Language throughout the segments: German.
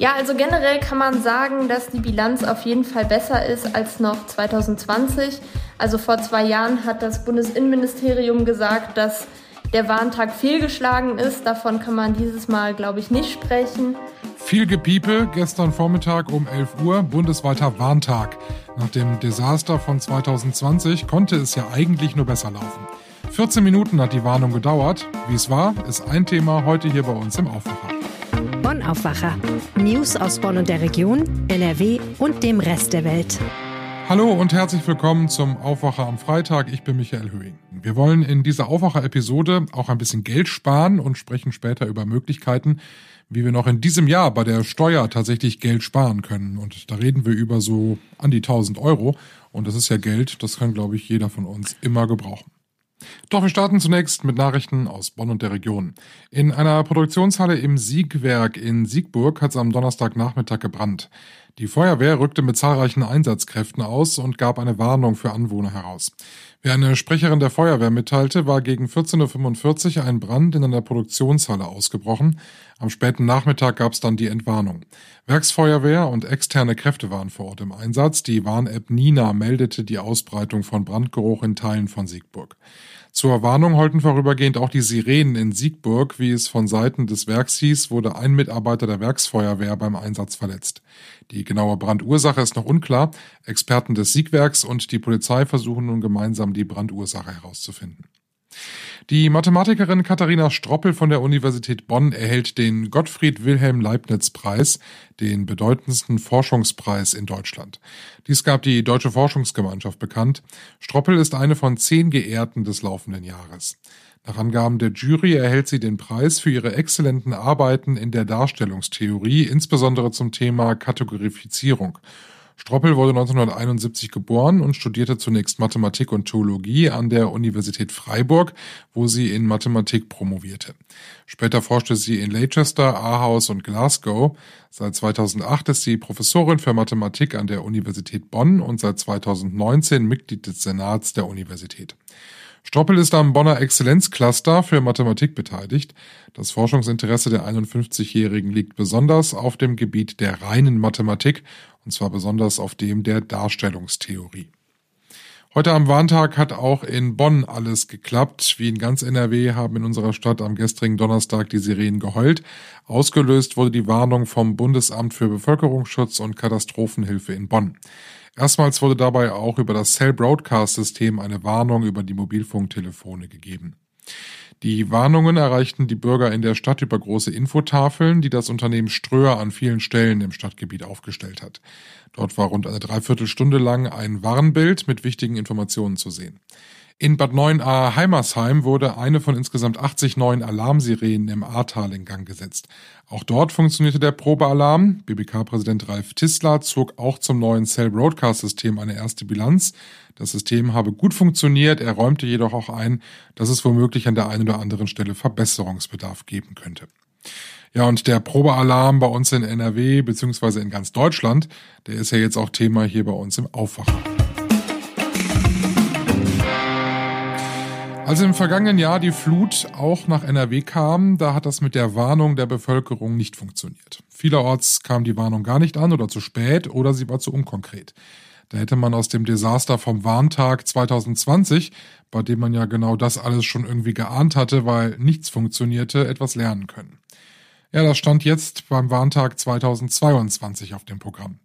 Ja, also generell kann man sagen, dass die Bilanz auf jeden Fall besser ist als noch 2020. Also vor zwei Jahren hat das Bundesinnenministerium gesagt, dass der Warntag fehlgeschlagen ist. Davon kann man dieses Mal, glaube ich, nicht sprechen. Viel Gepiepe gestern Vormittag um 11 Uhr, bundesweiter Warntag. Nach dem Desaster von 2020 konnte es ja eigentlich nur besser laufen. 14 Minuten hat die Warnung gedauert. Wie es war, ist ein Thema heute hier bei uns im Aufwacher. Aufwacher. News aus Bonn und der Region, NRW und dem Rest der Welt. Hallo und herzlich willkommen zum Aufwacher am Freitag. Ich bin Michael Höhing. Wir wollen in dieser Aufwacher-Episode auch ein bisschen Geld sparen und sprechen später über Möglichkeiten, wie wir noch in diesem Jahr bei der Steuer tatsächlich Geld sparen können. Und da reden wir über so an die 1000 Euro. Und das ist ja Geld, das kann, glaube ich, jeder von uns immer gebrauchen. Doch wir starten zunächst mit Nachrichten aus Bonn und der Region. In einer Produktionshalle im Siegwerk in Siegburg hat es am Donnerstagnachmittag gebrannt. Die Feuerwehr rückte mit zahlreichen Einsatzkräften aus und gab eine Warnung für Anwohner heraus. Wie eine Sprecherin der Feuerwehr mitteilte, war gegen 14.45 Uhr ein Brand in einer Produktionshalle ausgebrochen. Am späten Nachmittag gab es dann die Entwarnung. Werksfeuerwehr und externe Kräfte waren vor Ort im Einsatz. Die Warn-App Nina meldete die Ausbreitung von Brandgeruch in Teilen von Siegburg. Zur Warnung holten vorübergehend auch die Sirenen in Siegburg. Wie es von Seiten des Werks hieß, wurde ein Mitarbeiter der Werksfeuerwehr beim Einsatz verletzt. Die genaue Brandursache ist noch unklar. Experten des Siegwerks und die Polizei versuchen nun gemeinsam die Brandursache herauszufinden. Die Mathematikerin Katharina Stroppel von der Universität Bonn erhält den Gottfried Wilhelm Leibniz Preis, den bedeutendsten Forschungspreis in Deutschland. Dies gab die Deutsche Forschungsgemeinschaft bekannt. Stroppel ist eine von zehn Geehrten des laufenden Jahres. Nach Angaben der Jury erhält sie den Preis für ihre exzellenten Arbeiten in der Darstellungstheorie, insbesondere zum Thema Kategorifizierung. Stroppel wurde 1971 geboren und studierte zunächst Mathematik und Theologie an der Universität Freiburg, wo sie in Mathematik promovierte. Später forschte sie in Leicester, Aarhus und Glasgow. Seit 2008 ist sie Professorin für Mathematik an der Universität Bonn und seit 2019 Mitglied des Senats der Universität. Stroppel ist am Bonner Exzellenzcluster für Mathematik beteiligt. Das Forschungsinteresse der 51-Jährigen liegt besonders auf dem Gebiet der reinen Mathematik und zwar besonders auf dem der Darstellungstheorie. Heute am Warntag hat auch in Bonn alles geklappt. Wie in ganz NRW haben in unserer Stadt am gestrigen Donnerstag die Sirenen geheult. Ausgelöst wurde die Warnung vom Bundesamt für Bevölkerungsschutz und Katastrophenhilfe in Bonn. Erstmals wurde dabei auch über das Cell Broadcast System eine Warnung über die Mobilfunktelefone gegeben. Die Warnungen erreichten die Bürger in der Stadt über große Infotafeln, die das Unternehmen Ströer an vielen Stellen im Stadtgebiet aufgestellt hat. Dort war rund eine Dreiviertelstunde lang ein Warnbild mit wichtigen Informationen zu sehen. In Bad 9a Heimersheim wurde eine von insgesamt 80 neuen Alarmsirenen im Ahrtal in Gang gesetzt. Auch dort funktionierte der Probealarm. BBK-Präsident Ralf Tissler zog auch zum neuen Cell Broadcast System eine erste Bilanz. Das System habe gut funktioniert, er räumte jedoch auch ein, dass es womöglich an der einen oder anderen Stelle Verbesserungsbedarf geben könnte. Ja, und der Probealarm bei uns in NRW beziehungsweise in ganz Deutschland, der ist ja jetzt auch Thema hier bei uns im Aufwacher. Als im vergangenen Jahr die Flut auch nach NRW kam, da hat das mit der Warnung der Bevölkerung nicht funktioniert. Vielerorts kam die Warnung gar nicht an oder zu spät oder sie war zu unkonkret. Da hätte man aus dem Desaster vom Warntag 2020, bei dem man ja genau das alles schon irgendwie geahnt hatte, weil nichts funktionierte, etwas lernen können. Ja, das stand jetzt beim Warntag 2022 auf dem Programm.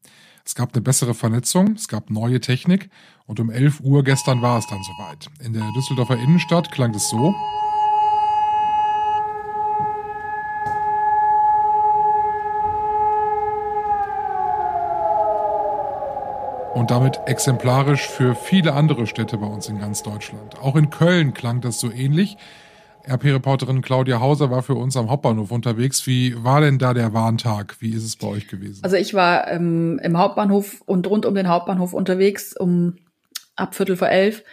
Es gab eine bessere Vernetzung, es gab neue Technik und um 11 Uhr gestern war es dann soweit. In der Düsseldorfer Innenstadt klang es so. und damit exemplarisch für viele andere Städte bei uns in ganz Deutschland. Auch in Köln klang das so ähnlich. RP-Reporterin Claudia Hauser war für uns am Hauptbahnhof unterwegs. Wie war denn da der Warntag? Wie ist es bei euch gewesen? Also ich war ähm, im Hauptbahnhof und rund um den Hauptbahnhof unterwegs um ab Viertel vor elf.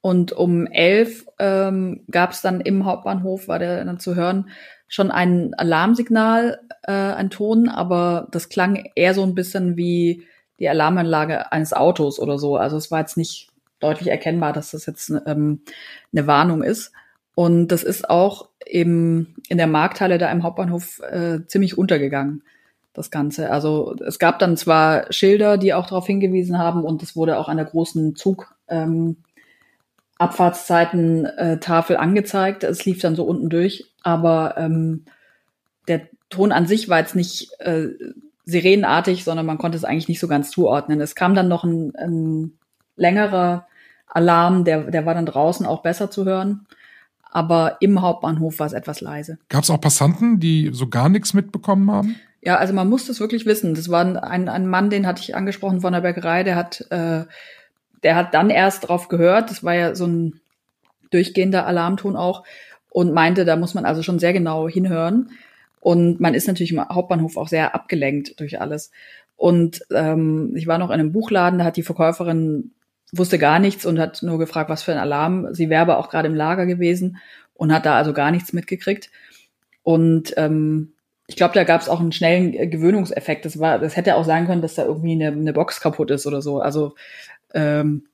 Und um elf ähm, gab es dann im Hauptbahnhof, war der dann zu hören, schon ein Alarmsignal, äh, ein Ton, aber das klang eher so ein bisschen wie die Alarmanlage eines Autos oder so. Also es war jetzt nicht deutlich erkennbar, dass das jetzt ähm, eine Warnung ist. Und das ist auch im, in der Markthalle da im Hauptbahnhof äh, ziemlich untergegangen. das Ganze. Also es gab dann zwar Schilder, die auch darauf hingewiesen haben und es wurde auch an der großen Zug ähm, Abfahrtszeiten-Tafel angezeigt. Es lief dann so unten durch, aber ähm, der Ton an sich war jetzt nicht äh, sirenenartig, sondern man konnte es eigentlich nicht so ganz zuordnen. Es kam dann noch ein, ein längerer Alarm, der, der war dann draußen auch besser zu hören. Aber im Hauptbahnhof war es etwas leise. Gab es auch Passanten, die so gar nichts mitbekommen haben? Ja, also man muss das wirklich wissen. Das war ein, ein Mann, den hatte ich angesprochen von der Bäckerei, der hat äh, der hat dann erst drauf gehört, das war ja so ein durchgehender Alarmton auch, und meinte, da muss man also schon sehr genau hinhören. Und man ist natürlich im Hauptbahnhof auch sehr abgelenkt durch alles. Und ähm, ich war noch in einem Buchladen, da hat die Verkäuferin wusste gar nichts und hat nur gefragt, was für ein Alarm. Sie wäre aber auch gerade im Lager gewesen und hat da also gar nichts mitgekriegt. Und ähm, ich glaube, da gab es auch einen schnellen Gewöhnungseffekt. Das war, das hätte auch sein können, dass da irgendwie eine, eine Box kaputt ist oder so. Also ähm,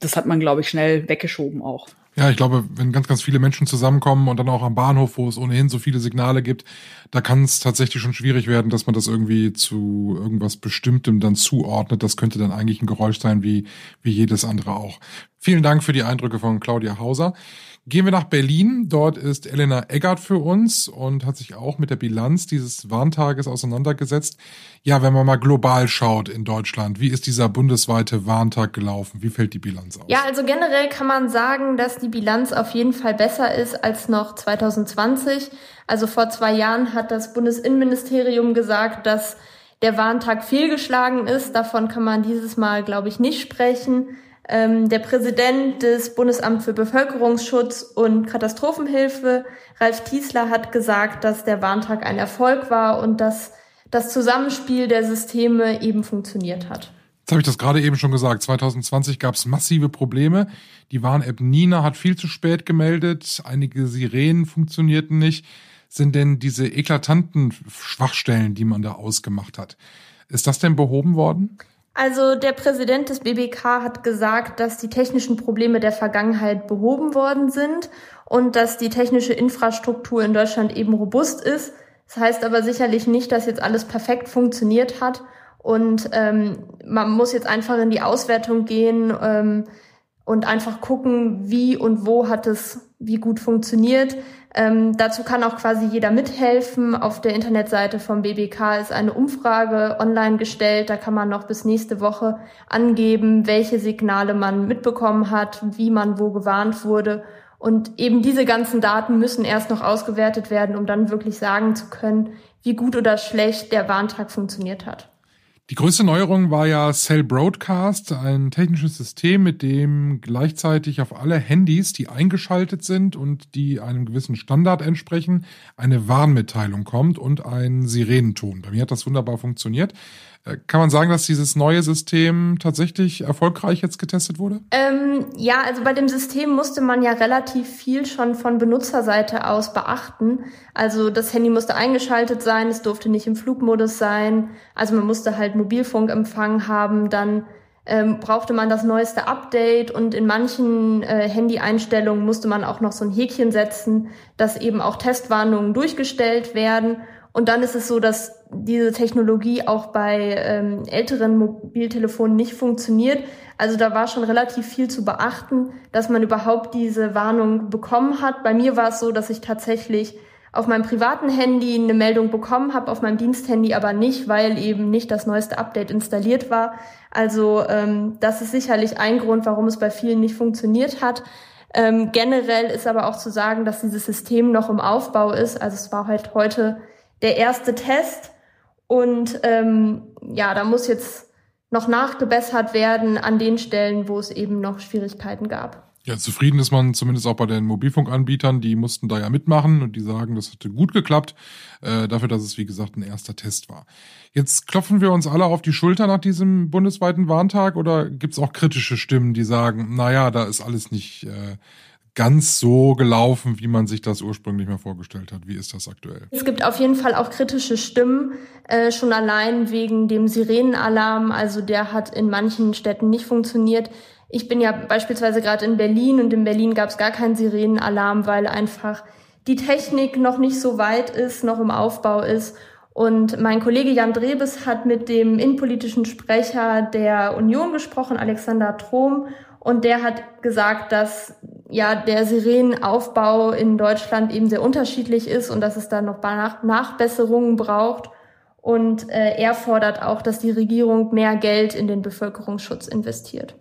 das hat man, glaube ich, schnell weggeschoben auch. Ja, ich glaube, wenn ganz, ganz viele Menschen zusammenkommen und dann auch am Bahnhof, wo es ohnehin so viele Signale gibt, da kann es tatsächlich schon schwierig werden, dass man das irgendwie zu irgendwas Bestimmtem dann zuordnet. Das könnte dann eigentlich ein Geräusch sein, wie, wie jedes andere auch. Vielen Dank für die Eindrücke von Claudia Hauser. Gehen wir nach Berlin. Dort ist Elena Eggert für uns und hat sich auch mit der Bilanz dieses Warntages auseinandergesetzt. Ja, wenn man mal global schaut in Deutschland, wie ist dieser bundesweite Warntag gelaufen? Wie fällt die Bilanz aus? Ja, also generell kann man sagen, dass die Bilanz auf jeden Fall besser ist als noch 2020. Also vor zwei Jahren hat das Bundesinnenministerium gesagt, dass der Warntag fehlgeschlagen ist. Davon kann man dieses Mal, glaube ich, nicht sprechen. Ähm, der Präsident des Bundesamts für Bevölkerungsschutz und Katastrophenhilfe, Ralf Tiesler, hat gesagt, dass der Warntag ein Erfolg war und dass das Zusammenspiel der Systeme eben funktioniert hat. Jetzt habe ich das gerade eben schon gesagt. 2020 gab es massive Probleme. Die Warn-App Nina hat viel zu spät gemeldet. Einige Sirenen funktionierten nicht. Sind denn diese eklatanten Schwachstellen, die man da ausgemacht hat, ist das denn behoben worden? Also der Präsident des BBK hat gesagt, dass die technischen Probleme der Vergangenheit behoben worden sind und dass die technische Infrastruktur in Deutschland eben robust ist. Das heißt aber sicherlich nicht, dass jetzt alles perfekt funktioniert hat. Und ähm, man muss jetzt einfach in die Auswertung gehen ähm, und einfach gucken, wie und wo hat es wie gut funktioniert. Ähm, dazu kann auch quasi jeder mithelfen. Auf der Internetseite vom BBK ist eine Umfrage online gestellt. Da kann man noch bis nächste Woche angeben, welche Signale man mitbekommen hat, wie man wo gewarnt wurde. Und eben diese ganzen Daten müssen erst noch ausgewertet werden, um dann wirklich sagen zu können, wie gut oder schlecht der Warntag funktioniert hat. Die größte Neuerung war ja Cell Broadcast, ein technisches System, mit dem gleichzeitig auf alle Handys, die eingeschaltet sind und die einem gewissen Standard entsprechen, eine Warnmitteilung kommt und ein Sirenenton. Bei mir hat das wunderbar funktioniert. Äh, kann man sagen, dass dieses neue System tatsächlich erfolgreich jetzt getestet wurde? Ähm, ja, also bei dem System musste man ja relativ viel schon von Benutzerseite aus beachten. Also das Handy musste eingeschaltet sein, es durfte nicht im Flugmodus sein. Also man musste halt Mobilfunkempfang haben, dann ähm, brauchte man das neueste Update und in manchen äh, Handy-Einstellungen musste man auch noch so ein Häkchen setzen, dass eben auch Testwarnungen durchgestellt werden. Und dann ist es so, dass diese Technologie auch bei ähm, älteren Mobiltelefonen nicht funktioniert. Also da war schon relativ viel zu beachten, dass man überhaupt diese Warnung bekommen hat. Bei mir war es so, dass ich tatsächlich auf meinem privaten Handy eine Meldung bekommen habe, auf meinem Diensthandy aber nicht, weil eben nicht das neueste Update installiert war. Also ähm, das ist sicherlich ein Grund, warum es bei vielen nicht funktioniert hat. Ähm, generell ist aber auch zu sagen, dass dieses System noch im Aufbau ist. Also es war halt heute der erste Test und ähm, ja, da muss jetzt noch nachgebessert werden an den Stellen, wo es eben noch Schwierigkeiten gab. Ja, zufrieden ist man zumindest auch bei den Mobilfunkanbietern, die mussten da ja mitmachen und die sagen, das hatte gut geklappt, äh, dafür, dass es wie gesagt ein erster Test war. Jetzt klopfen wir uns alle auf die Schulter nach diesem bundesweiten Warntag oder gibt's auch kritische Stimmen, die sagen, naja, da ist alles nicht äh, ganz so gelaufen, wie man sich das ursprünglich mal vorgestellt hat. Wie ist das aktuell? Es gibt auf jeden Fall auch kritische Stimmen, äh, schon allein wegen dem Sirenenalarm. Also der hat in manchen Städten nicht funktioniert. Ich bin ja beispielsweise gerade in Berlin und in Berlin gab es gar keinen Sirenenalarm, weil einfach die Technik noch nicht so weit ist, noch im Aufbau ist Und mein Kollege Jan Drebes hat mit dem innenpolitischen Sprecher der Union gesprochen, Alexander Trom, und der hat gesagt, dass ja der Sirenenaufbau in Deutschland eben sehr unterschiedlich ist und dass es da noch Nach Nachbesserungen braucht. Und äh, er fordert auch, dass die Regierung mehr Geld in den Bevölkerungsschutz investiert.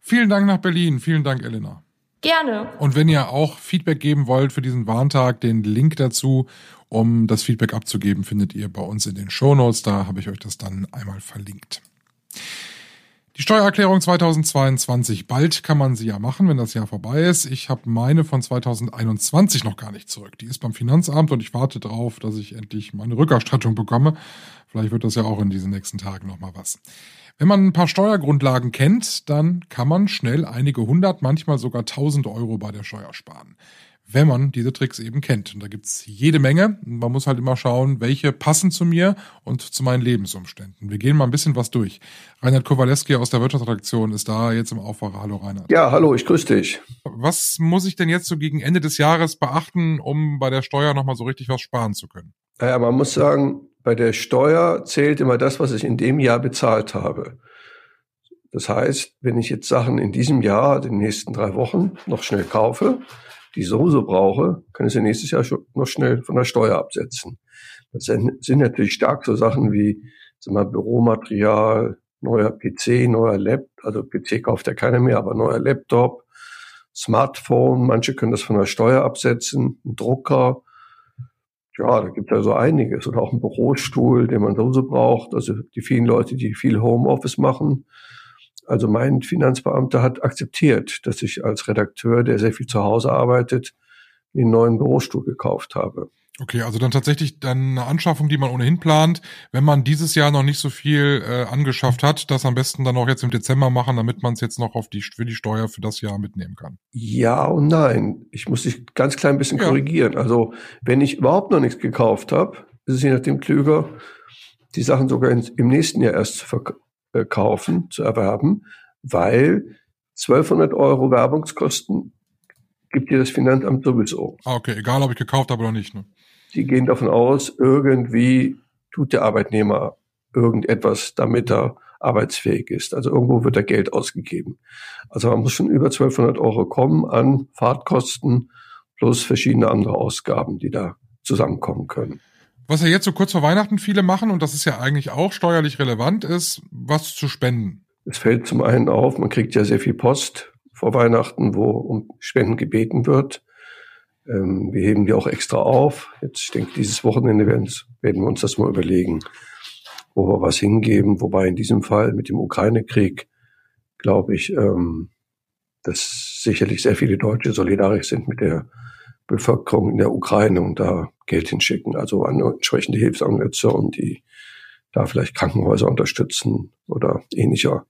Vielen Dank nach Berlin. Vielen Dank, Elena. Gerne. Und wenn ihr auch Feedback geben wollt für diesen Warntag, den Link dazu, um das Feedback abzugeben, findet ihr bei uns in den Shownotes. Da habe ich euch das dann einmal verlinkt. Die Steuererklärung 2022, bald kann man sie ja machen, wenn das Jahr vorbei ist. Ich habe meine von 2021 noch gar nicht zurück. Die ist beim Finanzamt und ich warte darauf, dass ich endlich meine Rückerstattung bekomme. Vielleicht wird das ja auch in diesen nächsten Tagen nochmal was. Wenn man ein paar Steuergrundlagen kennt, dann kann man schnell einige hundert, manchmal sogar tausend Euro bei der Steuer sparen wenn man diese Tricks eben kennt. Und da gibt's jede Menge. Man muss halt immer schauen, welche passen zu mir und zu meinen Lebensumständen. Wir gehen mal ein bisschen was durch. Reinhard Kowaleski aus der Wirtschaftsredaktion ist da jetzt im Aufwacher. Hallo Reinhard. Ja, hallo, ich grüße dich. Was muss ich denn jetzt so gegen Ende des Jahres beachten, um bei der Steuer nochmal so richtig was sparen zu können? Naja, man muss sagen, bei der Steuer zählt immer das, was ich in dem Jahr bezahlt habe. Das heißt, wenn ich jetzt Sachen in diesem Jahr, den nächsten drei Wochen, noch schnell kaufe, die sowieso brauche, kann ich sie nächstes Jahr schon noch schnell von der Steuer absetzen. Das sind natürlich stark so Sachen wie sag mal, Büromaterial, neuer PC, neuer Laptop, also PC kauft ja keiner mehr, aber neuer Laptop, Smartphone, manche können das von der Steuer absetzen, ein Drucker, ja, da gibt es also einiges. Oder auch ein Bürostuhl, den man sowieso braucht. Also die vielen Leute, die viel Homeoffice machen, also mein Finanzbeamter hat akzeptiert, dass ich als Redakteur, der sehr viel zu Hause arbeitet, mir einen neuen Bürostuhl gekauft habe. Okay, also dann tatsächlich dann eine Anschaffung, die man ohnehin plant, wenn man dieses Jahr noch nicht so viel äh, angeschafft hat, das am besten dann auch jetzt im Dezember machen, damit man es jetzt noch auf die für die Steuer für das Jahr mitnehmen kann. Ja und nein. Ich muss dich ganz klein bisschen ja. korrigieren. Also wenn ich überhaupt noch nichts gekauft habe, ist es je nachdem klüger, die Sachen sogar in, im nächsten Jahr erst zu, verk äh, kaufen, zu erwerben, weil 1200 Euro Werbungskosten gibt dir das Finanzamt sowieso. Ah, okay, egal ob ich gekauft habe oder nicht. Ne? Sie gehen davon aus, irgendwie tut der Arbeitnehmer irgendetwas, damit er arbeitsfähig ist. Also irgendwo wird da Geld ausgegeben. Also man muss schon über 1200 Euro kommen an Fahrtkosten plus verschiedene andere Ausgaben, die da zusammenkommen können. Was ja jetzt so kurz vor Weihnachten viele machen, und das ist ja eigentlich auch steuerlich relevant, ist, was zu spenden. Es fällt zum einen auf, man kriegt ja sehr viel Post vor Weihnachten, wo um Spenden gebeten wird. Ähm, wir heben die auch extra auf. Jetzt, ich denke, dieses Wochenende werden, werden wir uns das mal überlegen, wo wir was hingeben. Wobei in diesem Fall mit dem Ukraine-Krieg, glaube ich, ähm, dass sicherlich sehr viele Deutsche solidarisch sind mit der Bevölkerung in der Ukraine und da Geld hinschicken, also an entsprechende Hilfsorganisationen, die da vielleicht Krankenhäuser unterstützen oder ähnlicher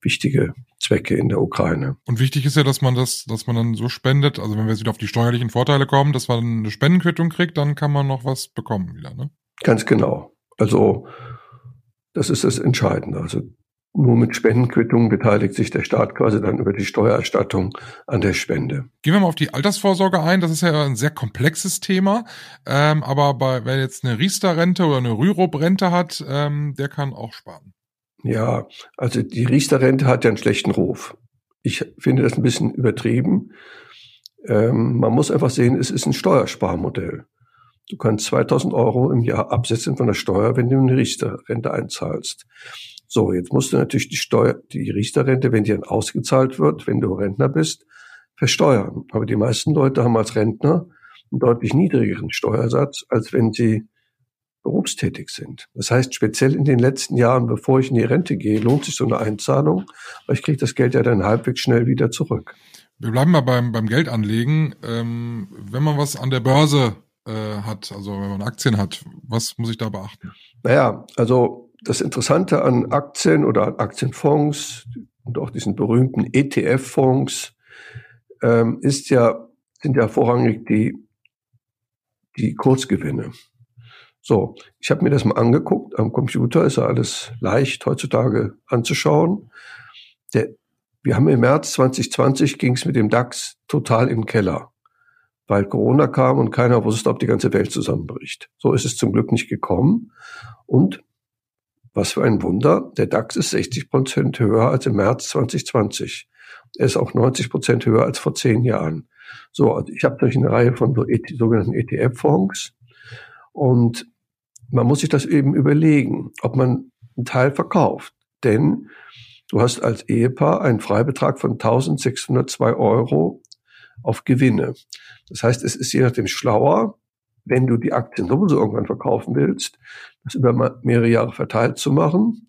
wichtige Zwecke in der Ukraine. Und wichtig ist ja, dass man das, dass man dann so spendet, also wenn wir jetzt wieder auf die steuerlichen Vorteile kommen, dass man eine Spendenquittung kriegt, dann kann man noch was bekommen wieder, ne? Ganz genau. Also das ist das Entscheidende. Also nur mit Spendenquittungen beteiligt sich der Staat quasi dann über die Steuererstattung an der Spende. Gehen wir mal auf die Altersvorsorge ein. Das ist ja ein sehr komplexes Thema. Ähm, aber bei, wer jetzt eine Riester-Rente oder eine Rürup-Rente hat, ähm, der kann auch sparen. Ja, also die Riester-Rente hat ja einen schlechten Ruf. Ich finde das ein bisschen übertrieben. Ähm, man muss einfach sehen, es ist ein Steuersparmodell. Du kannst 2000 Euro im Jahr absetzen von der Steuer, wenn du eine Riester-Rente einzahlst. So, jetzt musst du natürlich die Steuer, die Riester-Rente, wenn die dann ausgezahlt wird, wenn du Rentner bist, versteuern. Aber die meisten Leute haben als Rentner einen deutlich niedrigeren Steuersatz, als wenn sie berufstätig sind. Das heißt, speziell in den letzten Jahren, bevor ich in die Rente gehe, lohnt sich so eine Einzahlung, weil ich kriege das Geld ja dann halbwegs schnell wieder zurück. Wir bleiben mal beim, beim Geldanlegen. Ähm, wenn man was an der Börse äh, hat, also wenn man Aktien hat, was muss ich da beachten? Naja, also das Interessante an Aktien oder an Aktienfonds und auch diesen berühmten ETF-Fonds ähm, ist ja, sind ja vorrangig die, die Kurzgewinne. So, ich habe mir das mal angeguckt. Am Computer ist ja alles leicht heutzutage anzuschauen. Der, wir haben im März 2020 ging es mit dem DAX total im Keller. Weil Corona kam und keiner wusste, ob die ganze Welt zusammenbricht. So ist es zum Glück nicht gekommen. Und was für ein Wunder, der DAX ist 60 Prozent höher als im März 2020. Er ist auch 90 Prozent höher als vor zehn Jahren. So, also ich habe durch eine Reihe von e sogenannten ETF-Fonds und man muss sich das eben überlegen, ob man einen Teil verkauft. Denn du hast als Ehepaar einen Freibetrag von 1602 Euro auf Gewinne. Das heißt, es ist je nachdem schlauer, wenn du die Aktien sowieso irgendwann verkaufen willst, das über mehrere Jahre verteilt zu machen,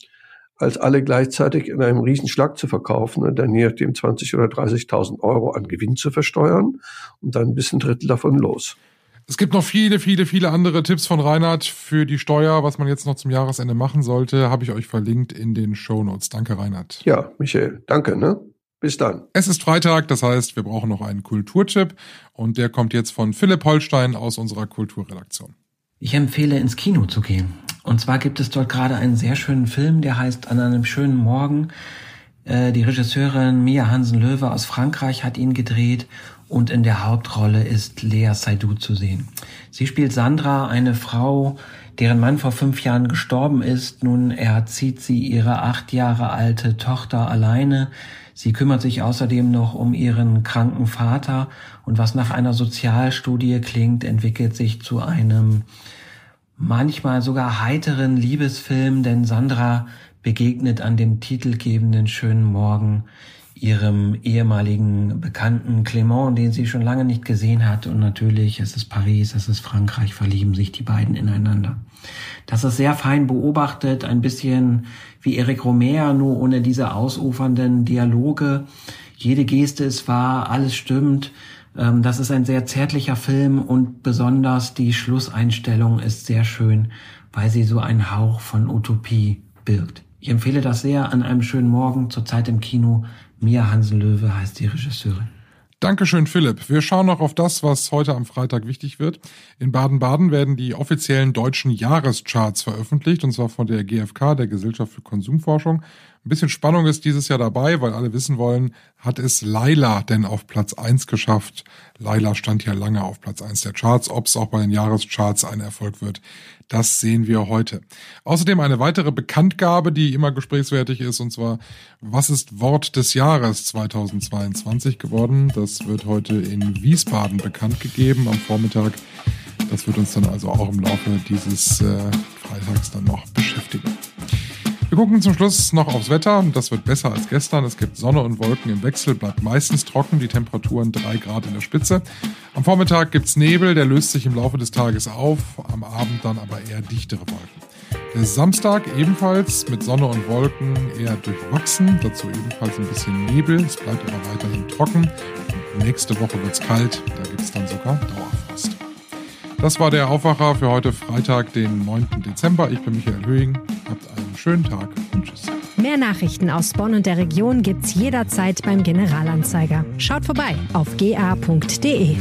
als alle gleichzeitig in einem Riesenschlag zu verkaufen und dann je nachdem 20 oder 30.000 Euro an Gewinn zu versteuern und dann bis ein Drittel davon los. Es gibt noch viele, viele, viele andere Tipps von Reinhard für die Steuer, was man jetzt noch zum Jahresende machen sollte, habe ich euch verlinkt in den Show Notes. Danke, Reinhard. Ja, Michael, danke, ne? Bis dann. Es ist Freitag, das heißt, wir brauchen noch einen Kulturtipp und der kommt jetzt von Philipp Holstein aus unserer Kulturredaktion. Ich empfehle ins Kino zu gehen. Und zwar gibt es dort gerade einen sehr schönen Film, der heißt An einem schönen Morgen. Äh, die Regisseurin Mia Hansen-Löwe aus Frankreich hat ihn gedreht und in der Hauptrolle ist Lea Seydoux zu sehen. Sie spielt Sandra, eine Frau, deren Mann vor fünf Jahren gestorben ist. Nun erzieht sie ihre acht Jahre alte Tochter alleine. Sie kümmert sich außerdem noch um ihren kranken Vater und was nach einer Sozialstudie klingt, entwickelt sich zu einem manchmal sogar heiteren Liebesfilm, denn Sandra begegnet an dem titelgebenden schönen Morgen ihrem ehemaligen Bekannten Clement, den sie schon lange nicht gesehen hat. Und natürlich, es ist Paris, es ist Frankreich, verlieben sich die beiden ineinander. Das ist sehr fein beobachtet, ein bisschen wie Eric Romer, nur ohne diese ausufernden Dialoge. Jede Geste ist wahr, alles stimmt. Ähm, das ist ein sehr zärtlicher Film und besonders die Schlusseinstellung ist sehr schön, weil sie so einen Hauch von Utopie birgt. Ich empfehle das sehr an einem schönen Morgen, zurzeit im Kino. Mia Hansen-Löwe heißt die Regisseurin. Dankeschön, Philipp. Wir schauen noch auf das, was heute am Freitag wichtig wird. In Baden-Baden werden die offiziellen deutschen Jahrescharts veröffentlicht, und zwar von der GfK, der Gesellschaft für Konsumforschung. Ein bisschen Spannung ist dieses Jahr dabei, weil alle wissen wollen, hat es Laila denn auf Platz eins geschafft? Laila stand ja lange auf Platz eins der Charts. Ob es auch bei den Jahrescharts ein Erfolg wird, das sehen wir heute. Außerdem eine weitere Bekanntgabe, die immer gesprächswertig ist, und zwar, was ist Wort des Jahres 2022 geworden? Das wird heute in Wiesbaden bekannt gegeben am Vormittag. Das wird uns dann also auch im Laufe dieses äh, Freitags dann noch beschäftigen. Wir gucken zum Schluss noch aufs Wetter. Das wird besser als gestern. Es gibt Sonne und Wolken im Wechsel, bleibt meistens trocken, die Temperaturen drei Grad in der Spitze. Am Vormittag gibt's Nebel, der löst sich im Laufe des Tages auf, am Abend dann aber eher dichtere Wolken. Der Samstag ebenfalls mit Sonne und Wolken eher durchwachsen, dazu ebenfalls ein bisschen Nebel, es bleibt aber weiterhin trocken. Und nächste Woche wird's kalt, da gibt's dann sogar Dauerfrost. Das war der Aufwacher für heute Freitag, den 9. Dezember. Ich bin Michael Höhing. Habt einen schönen Tag und tschüss. Mehr Nachrichten aus Bonn und der Region gibt's jederzeit beim Generalanzeiger. Schaut vorbei auf ga.de.